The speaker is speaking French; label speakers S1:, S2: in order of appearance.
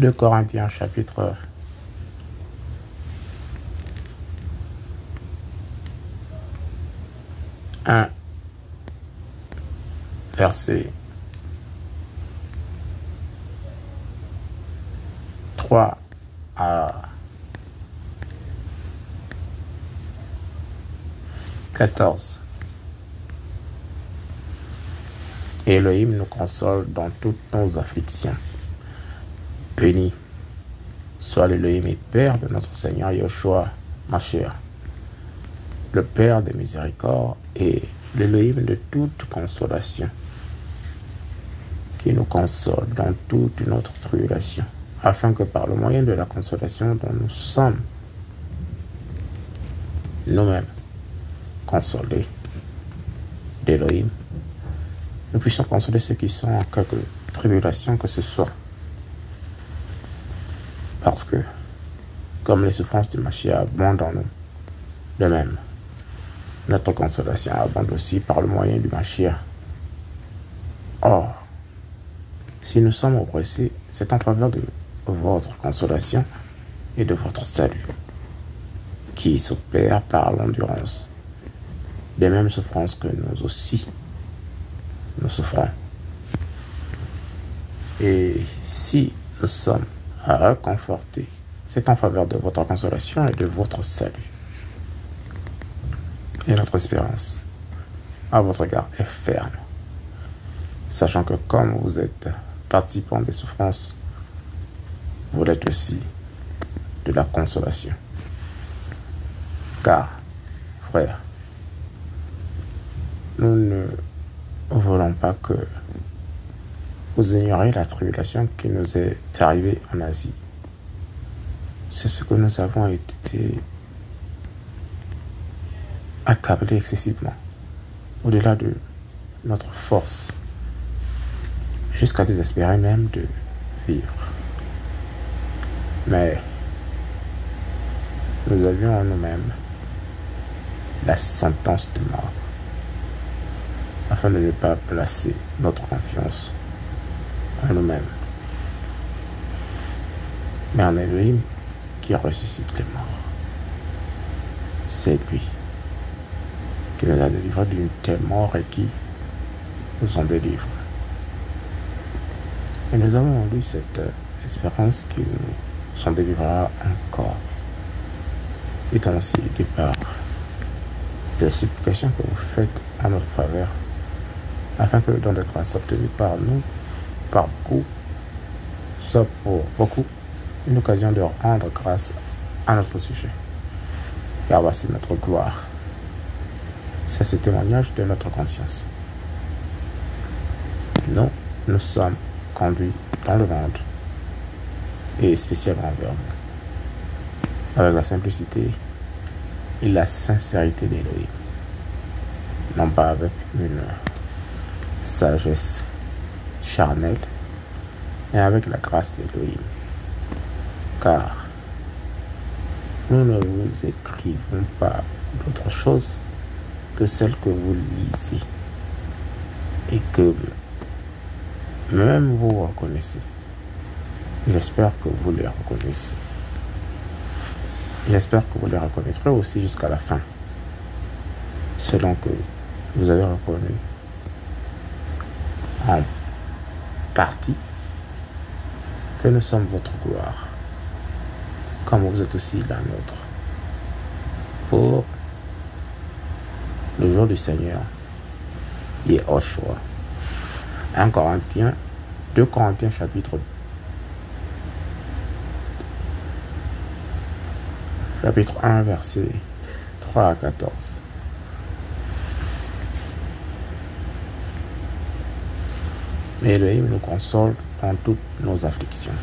S1: 2 Corinthiens chapitre 1 verset 3 à 14. Elohim nous console dans toutes nos afflictions. Béni soit l'Elohim et Père de notre Seigneur Yoshua Mashiach, le Père des miséricordes et l'Elohim de toute consolation, qui nous console dans toute notre tribulation, afin que par le moyen de la consolation dont nous sommes nous-mêmes consolés d'Elohim, nous puissions consoler ceux qui sont en quelque tribulation que ce soit. Parce que, comme les souffrances du Mashiach abondent en nous, de même, notre consolation abonde aussi par le moyen du Mashiach. Or, si nous sommes oppressés, c'est en faveur de votre consolation et de votre salut, qui s'opère par l'endurance des mêmes souffrances que nous aussi nous souffrons. Et si nous sommes réconfortés, c'est en faveur de votre consolation et de votre salut. Et notre espérance à votre égard est ferme, sachant que comme vous êtes participant des souffrances, vous l'êtes aussi de la consolation. Car, frère, nous ne voulons pas que vous ignorez la tribulation qui nous est arrivée en Asie. C'est ce que nous avons été accablés excessivement, au-delà de notre force, jusqu'à désespérer même de vivre. Mais nous avions en nous-mêmes la sentence de mort afin de ne pas placer notre confiance en nous-mêmes, mais en Elohim qui ressuscite les morts. C'est lui qui nous a délivrés d'une telle mort et qui nous en délivre. Et nous avons en lui cette espérance qu'il nous s'en délivrera encore, étant aussi du par des supplications que vous faites en notre faveur afin que le don de grâce obtenu par nous, par beaucoup, soit pour beaucoup une occasion de rendre grâce à notre sujet. Car voici notre gloire. C'est ce témoignage de notre conscience. Nous, nous sommes conduits dans le monde et spécialement vers vous, avec la simplicité et la sincérité d'Élohim, non pas avec une sagesse charnelle, mais avec la grâce d'Élohim. Car nous ne vous écrivons pas d'autre chose que celle que vous lisez et que même vous reconnaissez. J'espère que vous les reconnaissez. J'espère que vous les reconnaîtrez aussi jusqu'à la fin, selon que vous avez reconnu en partie que nous sommes votre gloire, comme vous êtes aussi la nôtre, pour le jour du Seigneur, Yehoshua. 1 Corinthiens, 2 Corinthiens chapitre chapitre 1 verset 3 à 14. Mais Elohim nous console dans toutes nos afflictions